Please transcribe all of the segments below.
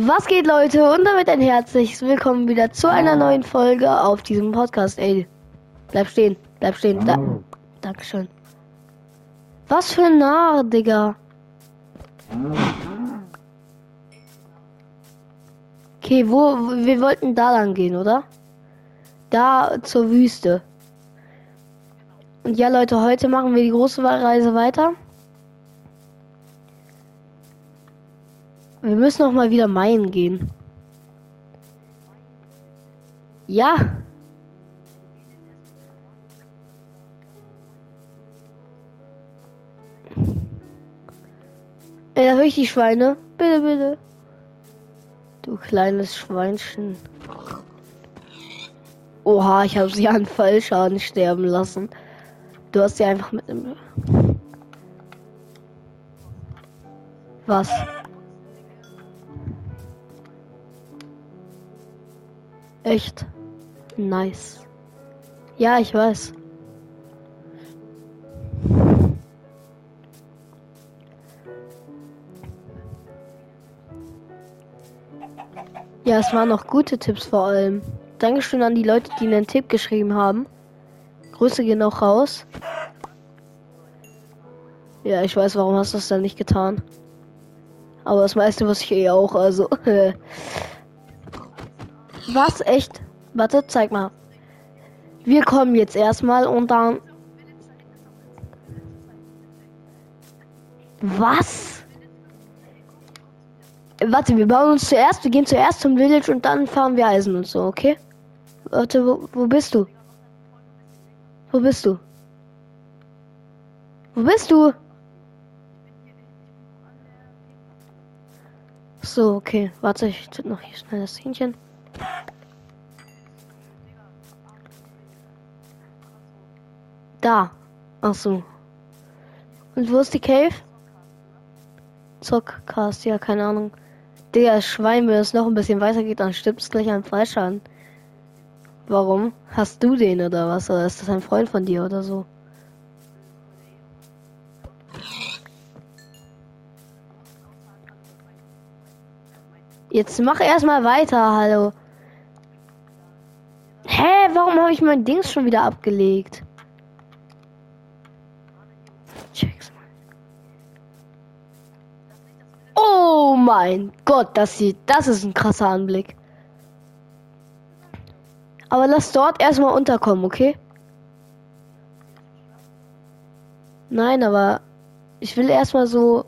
Was geht, Leute? Und damit ein herzliches Willkommen wieder zu einer neuen Folge auf diesem Podcast. Ey, bleib stehen, bleib stehen. Da Dankeschön. Was für ein Narr, Digga. Okay, wo, wo- wir wollten da lang gehen, oder? Da zur Wüste. Und ja, Leute, heute machen wir die große Reise weiter. Wir müssen auch mal wieder meinen gehen. Ja. Ey, da höre ich die Schweine. Bitte, bitte. Du kleines Schweinchen. Oha, ich habe sie an Fallschaden sterben lassen. Du hast sie einfach mit einem. Was? Echt? Nice. Ja, ich weiß. Ja, es waren noch gute Tipps vor allem. Dankeschön an die Leute, die einen Tipp geschrieben haben. Grüße gehen auch raus. Ja, ich weiß, warum hast du das dann nicht getan. Aber das meiste wusste ich eh auch, also. Was? Echt? Warte, zeig mal. Wir kommen jetzt erstmal und dann. Was? Warte, wir bauen uns zuerst, wir gehen zuerst zum Village und dann fahren wir Eisen und so, okay? Warte, wo, wo bist du? Wo bist du? Wo bist du? So, okay. Warte, ich tue noch hier schnell das Hähnchen. Da. Ach so. Und wo ist die Cave? Zockcast, ja, keine Ahnung. Das Schwein, wenn es noch ein bisschen weiter geht, dann stirbt es gleich an Fallschaden. Warum? Hast du den oder was? Oder ist das ein Freund von dir oder so? Jetzt mach erstmal weiter, hallo. Hä, warum habe ich mein Dings schon wieder abgelegt? Check's mal. Oh mein Gott, das sieht, das ist ein krasser Anblick. Aber lass dort erstmal unterkommen, okay? Nein, aber ich will erstmal so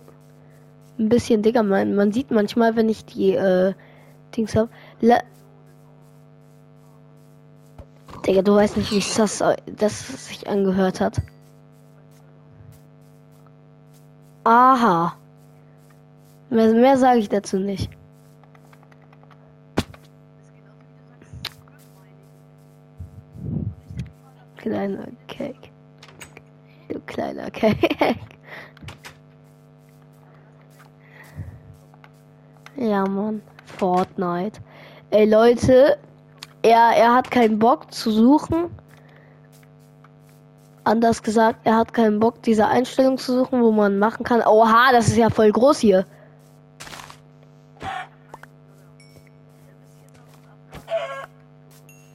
ein bisschen dicker. Man, man sieht manchmal, wenn ich die äh, Dings hab. Digga, du weißt nicht, wie das, das sich angehört hat. Aha. Mehr, mehr sage ich dazu nicht. Kleiner Cake. Du kleiner Cake. Ja, Mann. Fortnite. Ey, Leute, er, er hat keinen Bock zu suchen. Anders gesagt, er hat keinen Bock, diese Einstellung zu suchen, wo man machen kann. Oha, das ist ja voll groß hier.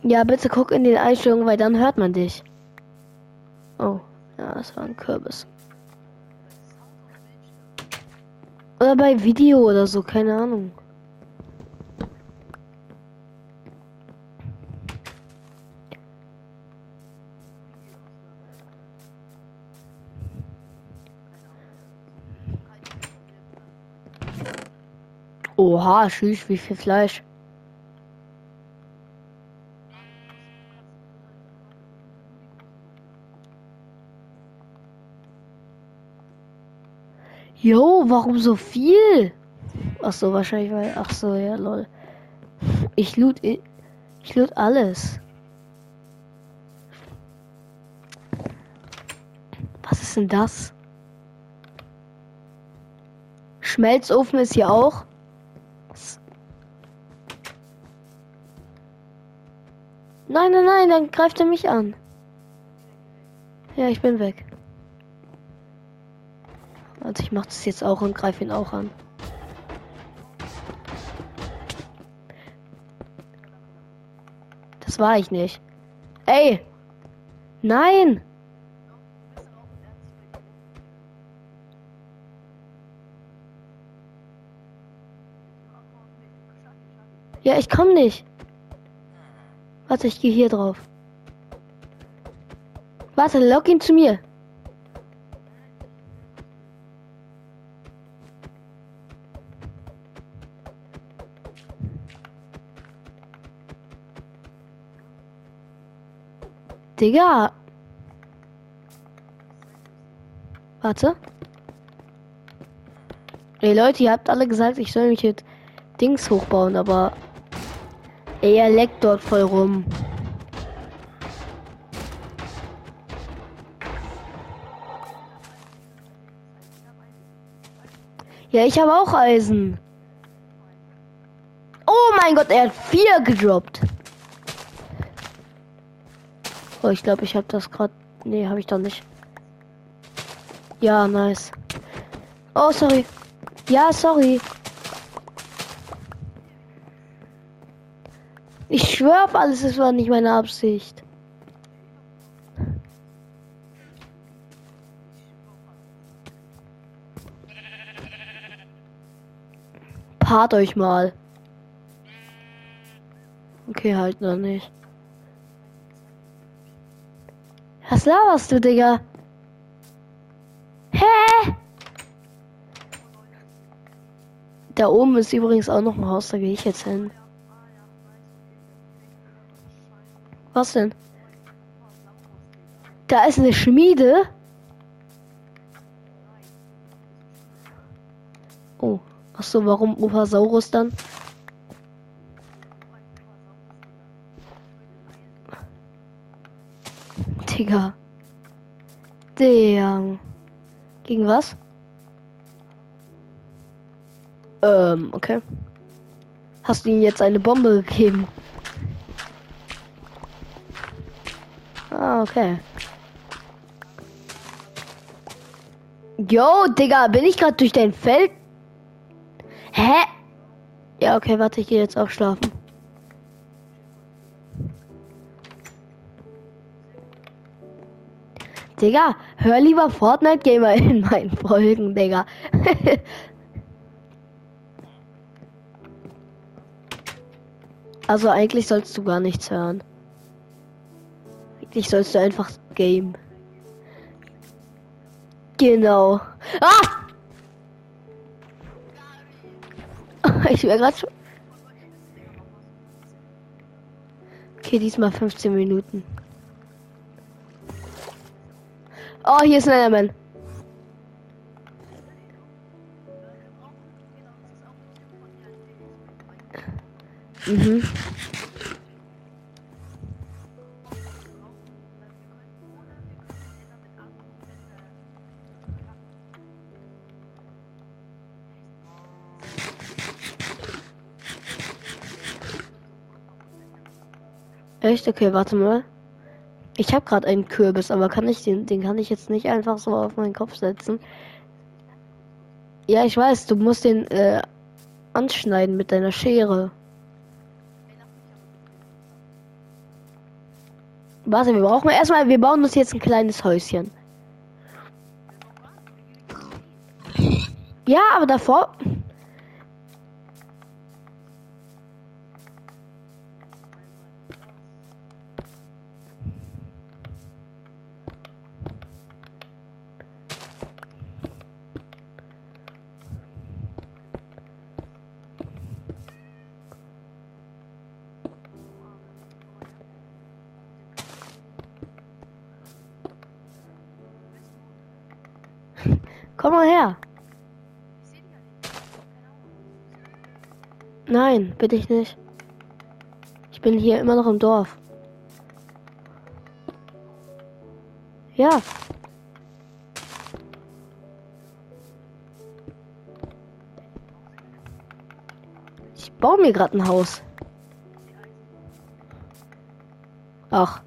Ja, bitte guck in den Einstellungen, weil dann hört man dich. Oh, ja, das war ein Kürbis. Oder bei Video oder so, keine Ahnung. Oha, tschüss, wie viel Fleisch. Jo, warum so viel? Ach so, wahrscheinlich weil. Ach so, ja, lol. Ich loot, ich loot alles. Was ist denn das? Schmelzofen ist hier auch. Nein, nein, nein, dann greift er mich an. Ja, ich bin weg. Also ich mach das jetzt auch und greife ihn auch an. Das war ich nicht. Ey! Nein! Ja, ich komm nicht. Warte, ich gehe hier drauf. Warte, log ihn zu mir. Digga. Warte. Ey Leute, ihr habt alle gesagt, ich soll mich jetzt Dings hochbauen, aber er leckt dort voll rum. Ja, ich habe auch Eisen. Oh mein Gott, er hat vier gedroppt. Oh, ich glaube, ich habe das gerade. Nee, habe ich doch nicht. Ja, nice. Oh, sorry. Ja, sorry. Ich schwöre auf alles, es war nicht meine Absicht. Paart euch mal. Okay, halt noch nicht. Was laberst du, Digga? Hä? Da oben ist übrigens auch noch ein Haus, da gehe ich jetzt hin. Was denn? Da ist eine Schmiede. Oh, ach so, warum Upasaurus dann? Digga. Der. Gegen was? Ähm, okay. Hast du ihm jetzt eine Bombe gegeben? Ah, okay. Yo, Digga, bin ich gerade durch dein Feld? Hä? Ja, okay, warte, ich gehe jetzt auch schlafen. Digga, hör lieber Fortnite Gamer in meinen Folgen, Digga. also eigentlich sollst du gar nichts hören. Eigentlich sollst du einfach Game. Genau. Ah! Ich wäre gerade schon. Okay, diesmal 15 Minuten. Oh, hier ist ein Enderman. Mhm. Echt? Okay, warte mal. Ich habe gerade einen Kürbis, aber kann ich den, den kann ich jetzt nicht einfach so auf meinen Kopf setzen. Ja, ich weiß, du musst den äh, anschneiden mit deiner Schere. Warte, wir brauchen erstmal, wir bauen uns jetzt ein kleines Häuschen. Ja, aber davor. Komm mal her. Nein, bitte ich nicht. Ich bin hier immer noch im Dorf. Ja. Ich baue mir gerade ein Haus. Ach.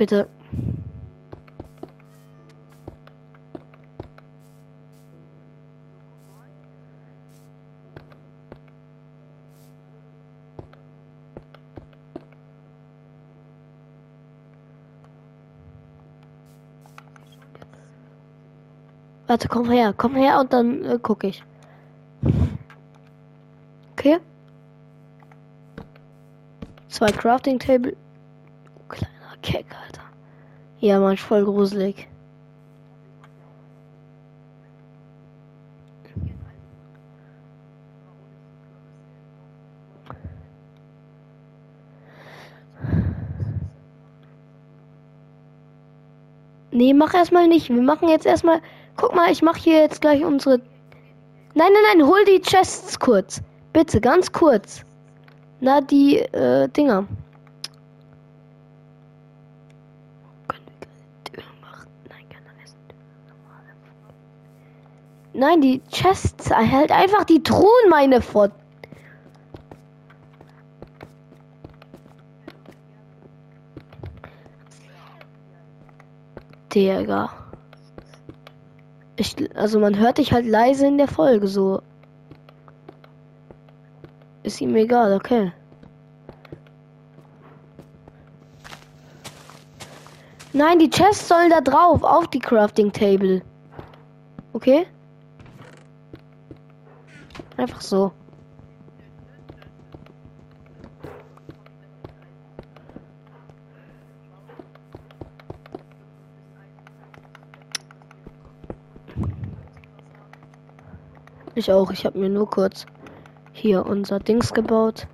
bitte. Warte, komm her, komm her und dann äh, gucke ich. Okay. Zwei Crafting Table. Ja, man, voll gruselig. Nee, mach erstmal nicht. Wir machen jetzt erstmal. Guck mal, ich mache hier jetzt gleich unsere. Nein, nein, nein, hol die Chests kurz. Bitte, ganz kurz. Na, die äh, Dinger. Nein, die Chests. Er hält einfach die Truhen, meine Fort. Digga. Ich, also man hört dich halt leise in der Folge so. Ist ihm egal, okay. Nein, die Chests sollen da drauf, auf die Crafting Table. Okay? Einfach so. Ich auch. Ich habe mir nur kurz hier unser Dings gebaut.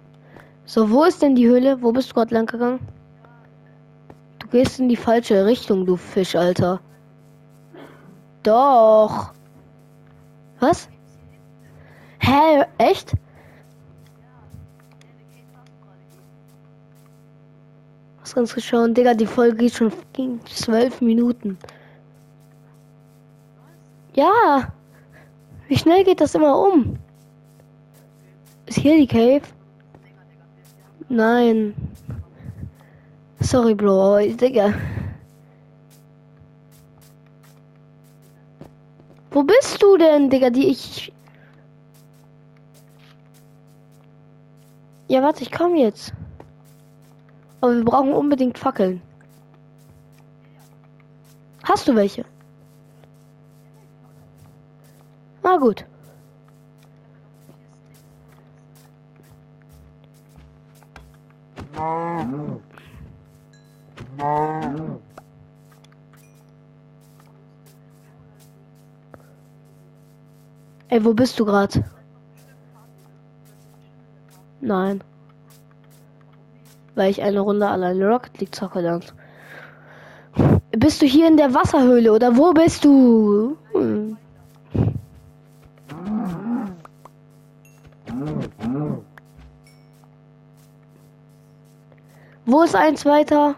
So, wo ist denn die Höhle? Wo bist du gerade lang gegangen? Du gehst in die falsche Richtung, du Fisch, Alter. Doch. Was? Hä? Echt? Was ganz geschaut, Digga, die Folge geht schon ging zwölf Minuten. Ja. Wie schnell geht das immer um? Ist hier die Cave? Nein. Sorry, Bro, aber Digga. Wo bist du denn, Digga? Die ich. Ja, warte, ich komme jetzt. Aber wir brauchen unbedingt Fackeln. Hast du welche? Na gut. Ey, wo bist du gerade? Nein. Weil ich eine Runde alleine Rocket League zocke dann. Bist du hier in der Wasserhöhle oder wo bist du? Hm. Wo ist eins weiter?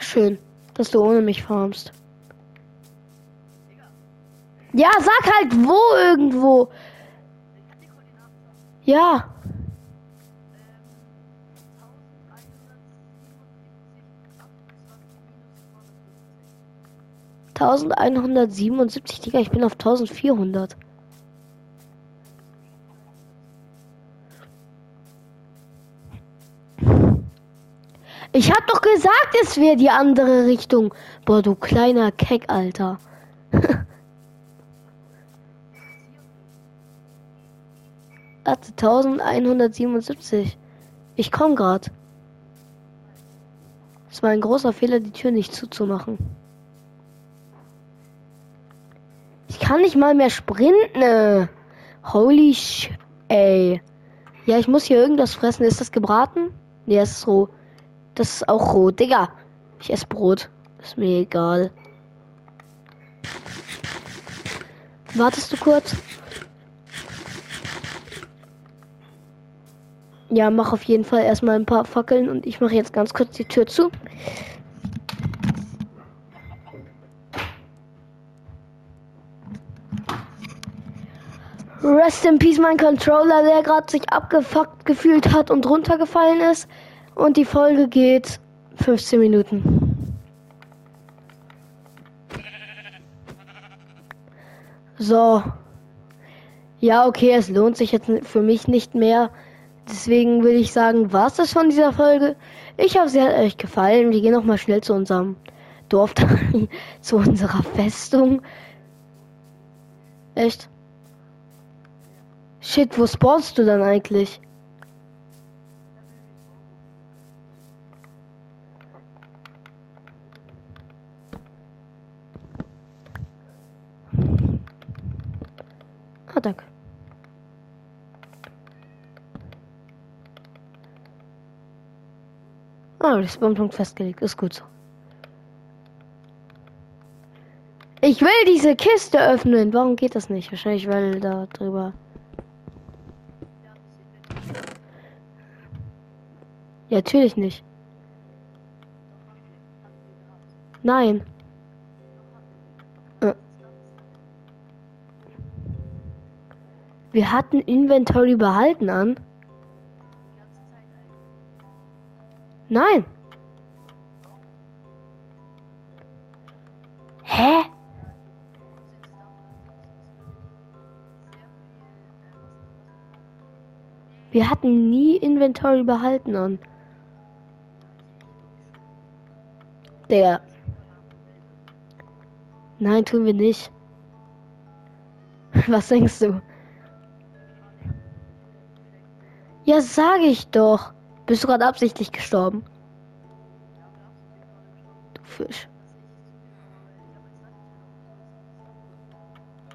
Dankeschön, dass du ohne mich farmst. Ja, sag halt wo irgendwo. Ja. Tausendeinhundertsiebenundsiebzig, Digga, ich bin auf tausendvierhundert. Ich hab doch gesagt, es wäre die andere Richtung. Boah, du kleiner Keck, Alter. Warte, 1177. Ich komm grad. Es war ein großer Fehler, die Tür nicht zuzumachen. Ich kann nicht mal mehr sprinten. Holy sh... Ey. Ja, ich muss hier irgendwas fressen. Ist das gebraten? Nee, es ist roh. Das ist auch roh. Digga. Ich esse Brot. Ist mir egal. Wartest du kurz? Ja, mach auf jeden Fall erstmal ein paar Fackeln und ich mache jetzt ganz kurz die Tür zu. Rest in Peace, mein Controller, der gerade sich abgefuckt gefühlt hat und runtergefallen ist. Und die Folge geht 15 Minuten. So. Ja, okay, es lohnt sich jetzt für mich nicht mehr. Deswegen will ich sagen, was ist von dieser Folge? Ich hoffe, sie hat euch gefallen. Wir gehen noch mal schnell zu unserem Dorf, zu unserer Festung. Echt? Shit, wo spawnst du dann eigentlich? Danke. Ah, der Spawnpunkt festgelegt. Ist gut so. Ich will diese Kiste öffnen. Warum geht das nicht? Wahrscheinlich, weil da drüber. Ja, natürlich nicht. Nein. Wir hatten Inventory behalten an. Nein. Hä? Wir hatten nie Inventory behalten an. Der. Nein, tun wir nicht. Was denkst du? Ja, sage ich doch. Bist du gerade absichtlich gestorben? Du Fisch.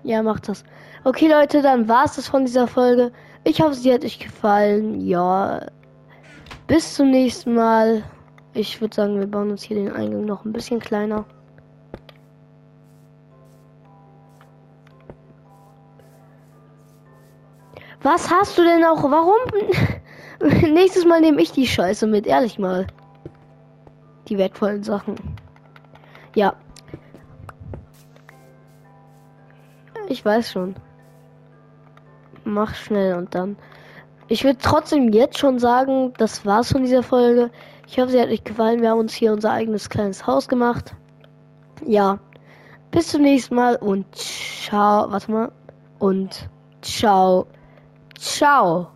Ja, macht das. Okay, Leute, dann war es das von dieser Folge. Ich hoffe, sie hat euch gefallen. Ja. Bis zum nächsten Mal. Ich würde sagen, wir bauen uns hier den Eingang noch ein bisschen kleiner. Was hast du denn auch? Warum? Nächstes Mal nehme ich die Scheiße mit, ehrlich mal. Die wertvollen Sachen. Ja. Ich weiß schon. Mach schnell und dann. Ich würde trotzdem jetzt schon sagen, das war's von dieser Folge. Ich hoffe, sie hat euch gefallen. Wir haben uns hier unser eigenes kleines Haus gemacht. Ja. Bis zum nächsten Mal und ciao. Warte mal. Und ciao. Ciao.